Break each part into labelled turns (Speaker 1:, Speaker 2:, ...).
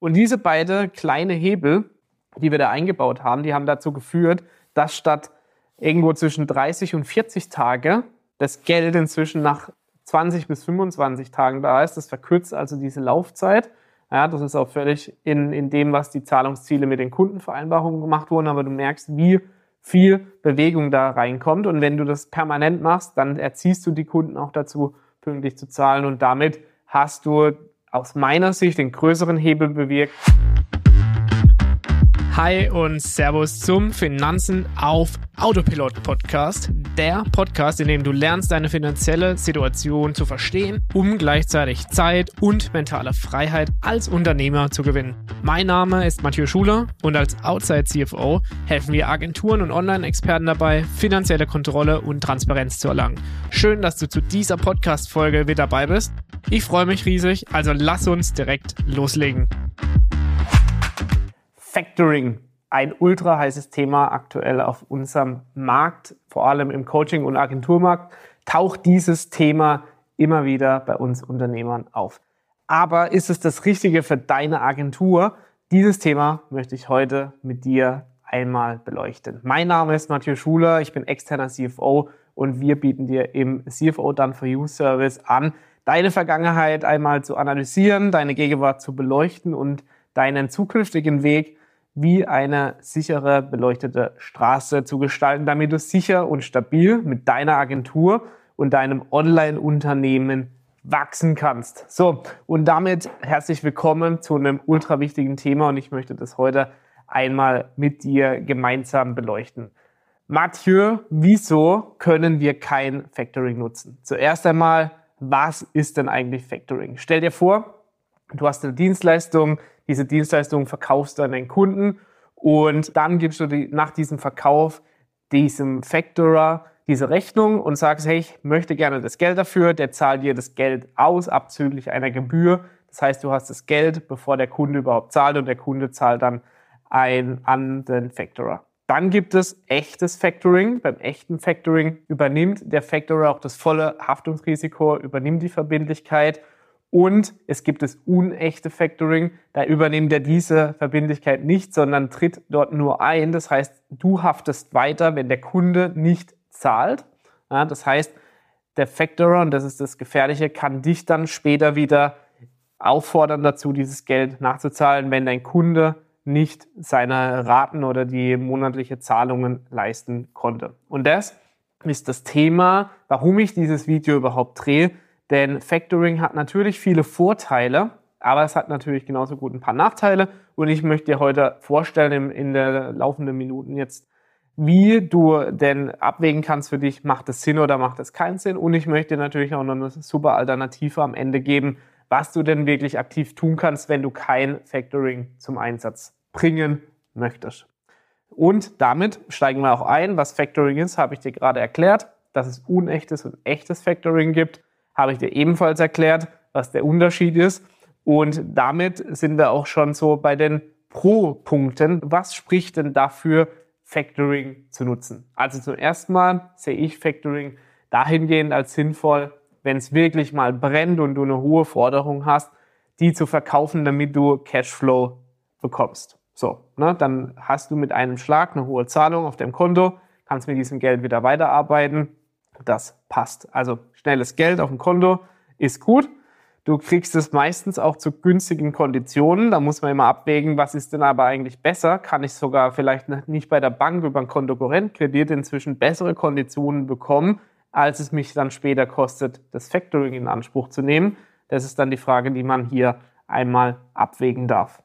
Speaker 1: Und diese beiden kleine Hebel, die wir da eingebaut haben, die haben dazu geführt, dass statt irgendwo zwischen 30 und 40 Tage das Geld inzwischen nach 20 bis 25 Tagen da ist. Das verkürzt also diese Laufzeit. Ja, das ist auch völlig in, in dem, was die Zahlungsziele mit den Kundenvereinbarungen gemacht wurden. Aber du merkst, wie viel Bewegung da reinkommt. Und wenn du das permanent machst, dann erziehst du die Kunden auch dazu, pünktlich zu zahlen. Und damit hast du aus meiner Sicht den größeren Hebel bewirkt.
Speaker 2: Hi und Servus zum Finanzen auf Autopilot Podcast. Der Podcast, in dem du lernst, deine finanzielle Situation zu verstehen, um gleichzeitig Zeit und mentale Freiheit als Unternehmer zu gewinnen. Mein Name ist Mathieu Schuler und als Outside CFO helfen wir Agenturen und Online-Experten dabei, finanzielle Kontrolle und Transparenz zu erlangen. Schön, dass du zu dieser Podcast-Folge wieder dabei bist. Ich freue mich riesig, also lass uns direkt loslegen.
Speaker 1: Factoring, ein ultra heißes Thema aktuell auf unserem Markt, vor allem im Coaching- und Agenturmarkt, taucht dieses Thema immer wieder bei uns Unternehmern auf. Aber ist es das Richtige für deine Agentur? Dieses Thema möchte ich heute mit dir einmal beleuchten. Mein Name ist Mathieu Schuler, ich bin externer CFO und wir bieten dir im CFO Done for You Service an, deine Vergangenheit einmal zu analysieren, deine Gegenwart zu beleuchten und deinen zukünftigen Weg wie eine sichere, beleuchtete Straße zu gestalten, damit du sicher und stabil mit deiner Agentur und deinem Online-Unternehmen wachsen kannst. So, und damit herzlich willkommen zu einem ultra wichtigen Thema und ich möchte das heute einmal mit dir gemeinsam beleuchten. Mathieu, wieso können wir kein Factoring nutzen? Zuerst einmal, was ist denn eigentlich Factoring? Stell dir vor, du hast eine Dienstleistung, diese Dienstleistung verkaufst du an deinen Kunden und dann gibst du die, nach diesem Verkauf diesem Factorer diese Rechnung und sagst, hey, ich möchte gerne das Geld dafür, der zahlt dir das Geld aus, abzüglich einer Gebühr. Das heißt, du hast das Geld, bevor der Kunde überhaupt zahlt und der Kunde zahlt dann ein, an den Factorer. Dann gibt es echtes Factoring. Beim echten Factoring übernimmt der Factorer auch das volle Haftungsrisiko, übernimmt die Verbindlichkeit und es gibt das unechte Factoring, da übernimmt er diese Verbindlichkeit nicht, sondern tritt dort nur ein. Das heißt, du haftest weiter, wenn der Kunde nicht zahlt. Ja, das heißt, der Factorer, und das ist das Gefährliche, kann dich dann später wieder auffordern dazu, dieses Geld nachzuzahlen, wenn dein Kunde nicht seine Raten oder die monatliche Zahlungen leisten konnte. Und das ist das Thema, warum ich dieses Video überhaupt drehe denn Factoring hat natürlich viele Vorteile, aber es hat natürlich genauso gut ein paar Nachteile. Und ich möchte dir heute vorstellen, in, der laufenden Minuten jetzt, wie du denn abwägen kannst für dich, macht es Sinn oder macht es keinen Sinn. Und ich möchte dir natürlich auch noch eine super Alternative am Ende geben, was du denn wirklich aktiv tun kannst, wenn du kein Factoring zum Einsatz bringen möchtest. Und damit steigen wir auch ein. Was Factoring ist, habe ich dir gerade erklärt, dass es unechtes und echtes Factoring gibt habe ich dir ebenfalls erklärt, was der Unterschied ist. Und damit sind wir auch schon so bei den Pro-Punkten. Was spricht denn dafür, Factoring zu nutzen? Also zum ersten Mal sehe ich Factoring dahingehend als sinnvoll, wenn es wirklich mal brennt und du eine hohe Forderung hast, die zu verkaufen, damit du Cashflow bekommst. So, ne, dann hast du mit einem Schlag eine hohe Zahlung auf dem Konto, kannst mit diesem Geld wieder weiterarbeiten das passt. Also schnelles Geld auf dem Konto ist gut. Du kriegst es meistens auch zu günstigen Konditionen. Da muss man immer abwägen, was ist denn aber eigentlich besser? Kann ich sogar vielleicht nicht bei der Bank über einen Kontokorrentkredit inzwischen bessere Konditionen bekommen, als es mich dann später kostet, das Factoring in Anspruch zu nehmen? Das ist dann die Frage, die man hier einmal abwägen darf.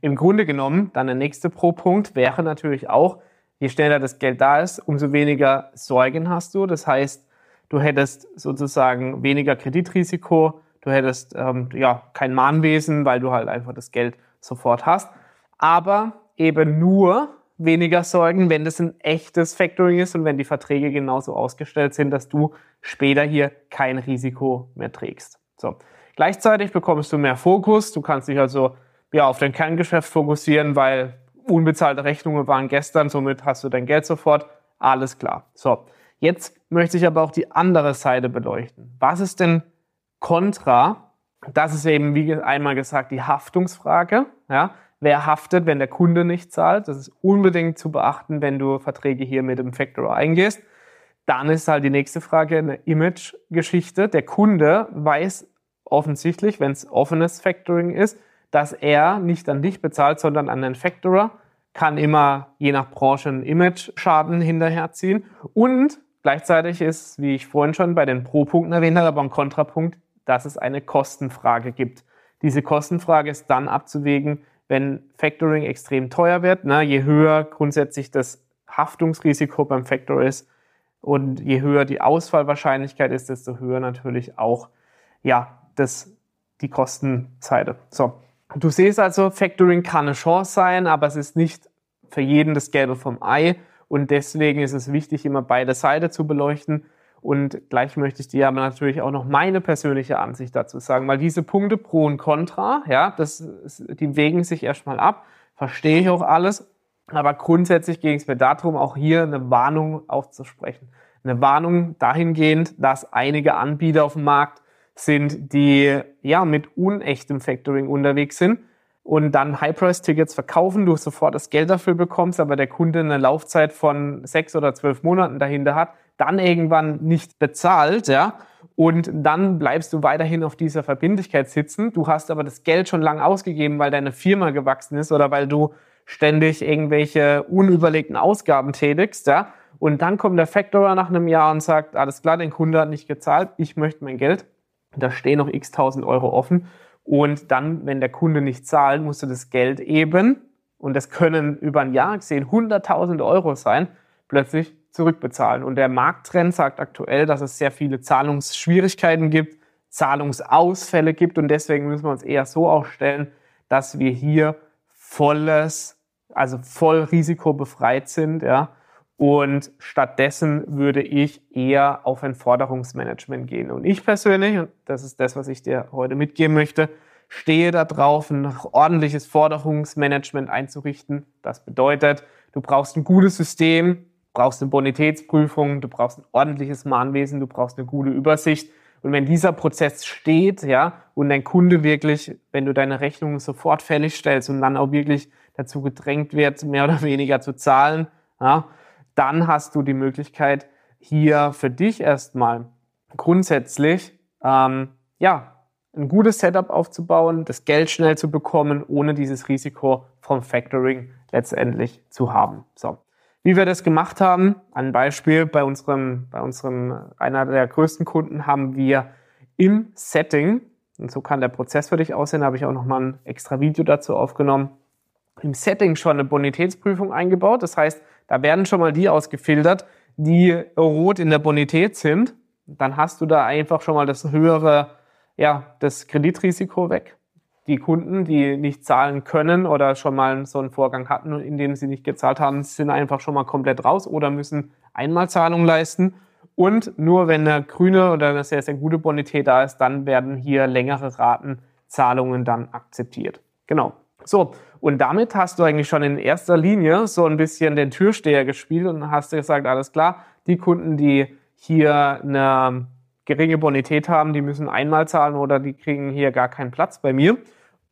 Speaker 1: Im Grunde genommen, dann der nächste Pro-Punkt wäre natürlich auch, je schneller das Geld da ist, umso weniger Sorgen hast du. Das heißt, du hättest sozusagen weniger Kreditrisiko, du hättest ähm, ja kein Mahnwesen, weil du halt einfach das Geld sofort hast. Aber eben nur weniger Sorgen, wenn das ein echtes Factoring ist und wenn die Verträge genauso ausgestellt sind, dass du später hier kein Risiko mehr trägst. So. Gleichzeitig bekommst du mehr Fokus. Du kannst dich also ja, auf dein Kerngeschäft fokussieren, weil unbezahlte Rechnungen waren gestern, somit hast du dein Geld sofort. Alles klar. So, jetzt möchte ich aber auch die andere Seite beleuchten. Was ist denn kontra Das ist eben, wie einmal gesagt, die Haftungsfrage. Ja? Wer haftet, wenn der Kunde nicht zahlt? Das ist unbedingt zu beachten, wenn du Verträge hier mit dem Factorer eingehst. Dann ist halt die nächste Frage eine Image-Geschichte. Der Kunde weiß offensichtlich, wenn es offenes Factoring ist, dass er nicht an dich bezahlt, sondern an den Factorer, kann immer je nach Branche einen Image-Schaden hinterherziehen. Und gleichzeitig ist, wie ich vorhin schon bei den Pro-Punkten erwähnt habe, aber ein Kontrapunkt, dass es eine Kostenfrage gibt. Diese Kostenfrage ist dann abzuwägen, wenn Factoring extrem teuer wird. Ne, je höher grundsätzlich das Haftungsrisiko beim Factor ist und je höher die Ausfallwahrscheinlichkeit ist, desto höher natürlich auch ja, das, die Kostenseite. So. Du siehst also, Factoring kann eine Chance sein, aber es ist nicht für jeden das Gelbe vom Ei. Und deswegen ist es wichtig, immer beide Seiten zu beleuchten. Und gleich möchte ich dir aber natürlich auch noch meine persönliche Ansicht dazu sagen, weil diese Punkte pro und contra, ja, das, die wägen sich erstmal ab, verstehe ich auch alles. Aber grundsätzlich ging es mir darum, auch hier eine Warnung aufzusprechen. Eine Warnung dahingehend, dass einige Anbieter auf dem Markt sind, die ja mit unechtem Factoring unterwegs sind und dann High-Price-Tickets verkaufen, du sofort das Geld dafür bekommst, aber der Kunde eine Laufzeit von sechs oder zwölf Monaten dahinter hat, dann irgendwann nicht bezahlt, ja, und dann bleibst du weiterhin auf dieser Verbindlichkeit sitzen. Du hast aber das Geld schon lange ausgegeben, weil deine Firma gewachsen ist oder weil du ständig irgendwelche unüberlegten Ausgaben tätigst, ja. Und dann kommt der Factorer nach einem Jahr und sagt, alles klar, den Kunde hat nicht gezahlt, ich möchte mein Geld. Da stehen noch x tausend Euro offen. Und dann, wenn der Kunde nicht zahlt, musst du das Geld eben, und das können über ein Jahr gesehen hunderttausende Euro sein, plötzlich zurückbezahlen. Und der Markttrend sagt aktuell, dass es sehr viele Zahlungsschwierigkeiten gibt, Zahlungsausfälle gibt. Und deswegen müssen wir uns eher so aufstellen, dass wir hier volles, also voll risikobefreit sind, ja, und stattdessen würde ich eher auf ein Forderungsmanagement gehen. Und ich persönlich, und das ist das, was ich dir heute mitgeben möchte, stehe da drauf, ein ordentliches Forderungsmanagement einzurichten. Das bedeutet, du brauchst ein gutes System, brauchst eine Bonitätsprüfung, du brauchst ein ordentliches Mahnwesen, du brauchst eine gute Übersicht. Und wenn dieser Prozess steht, ja, und dein Kunde wirklich, wenn du deine Rechnung sofort fällig stellst und dann auch wirklich dazu gedrängt wird, mehr oder weniger zu zahlen, ja, dann hast du die Möglichkeit, hier für dich erstmal grundsätzlich ähm, ja, ein gutes Setup aufzubauen, das Geld schnell zu bekommen, ohne dieses Risiko vom Factoring letztendlich zu haben. So. Wie wir das gemacht haben, ein Beispiel bei unserem, bei unserem, einer der größten Kunden haben wir im Setting, und so kann der Prozess für dich aussehen, habe ich auch nochmal ein extra Video dazu aufgenommen, im Setting schon eine Bonitätsprüfung eingebaut. Das heißt, da werden schon mal die ausgefiltert, die rot in der Bonität sind. Dann hast du da einfach schon mal das höhere, ja, das Kreditrisiko weg. Die Kunden, die nicht zahlen können oder schon mal so einen Vorgang hatten, in dem sie nicht gezahlt haben, sind einfach schon mal komplett raus oder müssen Einmalzahlungen leisten. Und nur wenn eine grüne oder eine sehr, sehr gute Bonität da ist, dann werden hier längere Ratenzahlungen dann akzeptiert. Genau. So, und damit hast du eigentlich schon in erster Linie so ein bisschen den Türsteher gespielt und hast gesagt, alles klar, die Kunden, die hier eine geringe Bonität haben, die müssen einmal zahlen oder die kriegen hier gar keinen Platz bei mir.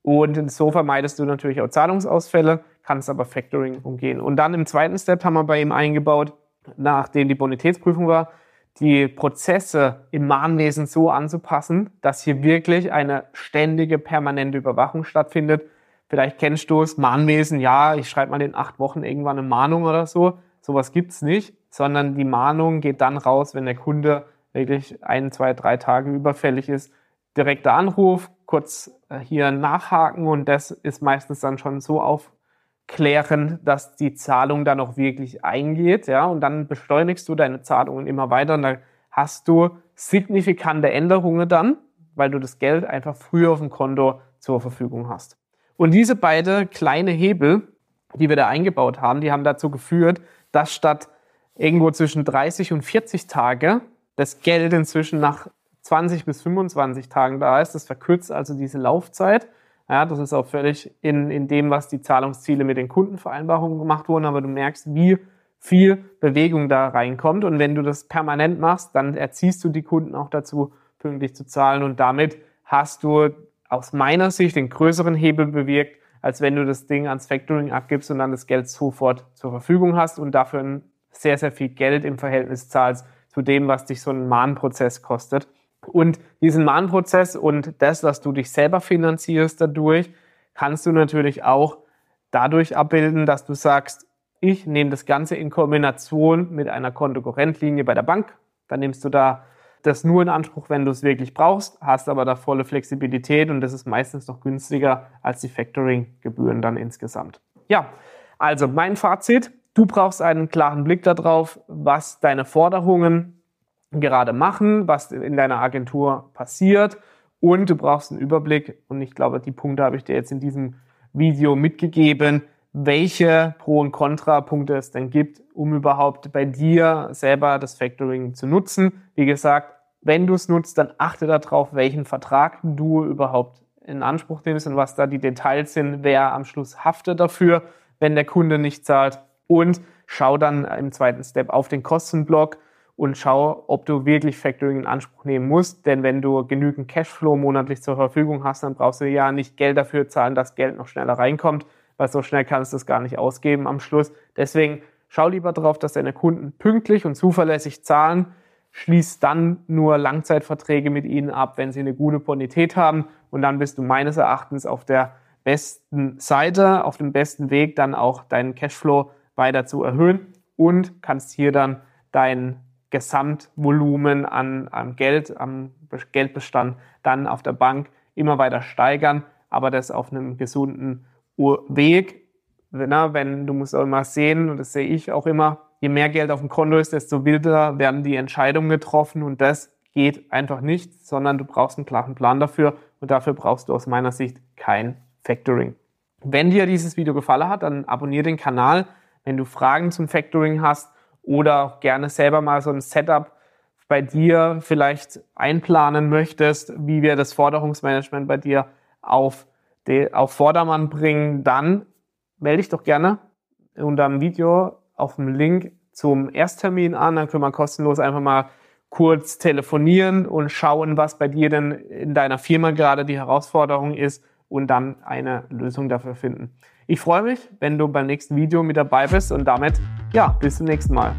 Speaker 1: Und so vermeidest du natürlich auch Zahlungsausfälle, kannst aber Factoring umgehen. Und dann im zweiten Step haben wir bei ihm eingebaut, nachdem die Bonitätsprüfung war, die Prozesse im Mahnwesen so anzupassen, dass hier wirklich eine ständige, permanente Überwachung stattfindet Vielleicht kennst du es, Mahnwesen, ja, ich schreibe mal in acht Wochen irgendwann eine Mahnung oder so. Sowas gibt's nicht, sondern die Mahnung geht dann raus, wenn der Kunde wirklich ein, zwei, drei Tage überfällig ist. Direkter Anruf, kurz äh, hier nachhaken und das ist meistens dann schon so aufklärend, dass die Zahlung dann auch wirklich eingeht, ja, und dann beschleunigst du deine Zahlungen immer weiter und dann hast du signifikante Änderungen dann, weil du das Geld einfach früher auf dem Konto zur Verfügung hast. Und diese beiden kleine Hebel, die wir da eingebaut haben, die haben dazu geführt, dass statt irgendwo zwischen 30 und 40 Tage das Geld inzwischen nach 20 bis 25 Tagen da ist. Das verkürzt also diese Laufzeit. Ja, das ist auch völlig in, in dem, was die Zahlungsziele mit den Kundenvereinbarungen gemacht wurden. Aber du merkst, wie viel Bewegung da reinkommt. Und wenn du das permanent machst, dann erziehst du die Kunden auch dazu, pünktlich zu zahlen. Und damit hast du aus meiner Sicht den größeren Hebel bewirkt, als wenn du das Ding ans Factoring abgibst und dann das Geld sofort zur Verfügung hast und dafür sehr, sehr viel Geld im Verhältnis zahlst zu dem, was dich so ein Mahnprozess kostet. Und diesen Mahnprozess und das, was du dich selber finanzierst dadurch, kannst du natürlich auch dadurch abbilden, dass du sagst, ich nehme das Ganze in Kombination mit einer Kontokorrentlinie bei der Bank. Dann nimmst du da das nur in Anspruch, wenn du es wirklich brauchst, hast aber da volle Flexibilität und das ist meistens noch günstiger als die Factoring-Gebühren dann insgesamt. Ja, also mein Fazit, du brauchst einen klaren Blick darauf, was deine Forderungen gerade machen, was in deiner Agentur passiert und du brauchst einen Überblick und ich glaube, die Punkte habe ich dir jetzt in diesem Video mitgegeben, welche Pro- und Kontrapunkte es denn gibt, um überhaupt bei dir selber das Factoring zu nutzen. Wie gesagt, wenn du es nutzt, dann achte darauf, welchen Vertrag du überhaupt in Anspruch nimmst und was da die Details sind, wer am Schluss haftet dafür, wenn der Kunde nicht zahlt. Und schau dann im zweiten Step auf den Kostenblock und schau, ob du wirklich Factoring in Anspruch nehmen musst. Denn wenn du genügend Cashflow monatlich zur Verfügung hast, dann brauchst du ja nicht Geld dafür zahlen, dass Geld noch schneller reinkommt, weil so schnell kannst du es gar nicht ausgeben am Schluss. Deswegen schau lieber darauf, dass deine Kunden pünktlich und zuverlässig zahlen. Schließ dann nur Langzeitverträge mit ihnen ab, wenn sie eine gute Bonität haben. Und dann bist du meines Erachtens auf der besten Seite, auf dem besten Weg, dann auch deinen Cashflow weiter zu erhöhen und kannst hier dann dein Gesamtvolumen an, an Geld, am Geldbestand dann auf der Bank immer weiter steigern, aber das auf einem gesunden Weg, na, wenn du musst auch immer sehen, und das sehe ich auch immer, je mehr Geld auf dem Konto ist, desto wilder werden die Entscheidungen getroffen und das geht einfach nicht, sondern du brauchst einen klaren Plan dafür und dafür brauchst du aus meiner Sicht kein Factoring. Wenn dir dieses Video gefallen hat, dann abonniere den Kanal. Wenn du Fragen zum Factoring hast oder auch gerne selber mal so ein Setup bei dir vielleicht einplanen möchtest, wie wir das Forderungsmanagement bei dir auf auf Vordermann bringen, dann melde dich doch gerne unter dem Video auf dem Link zum Ersttermin an. Dann können wir kostenlos einfach mal kurz telefonieren und schauen, was bei dir denn in deiner Firma gerade die Herausforderung ist und dann eine Lösung dafür finden. Ich freue mich, wenn du beim nächsten Video mit dabei bist und damit, ja, bis zum nächsten Mal.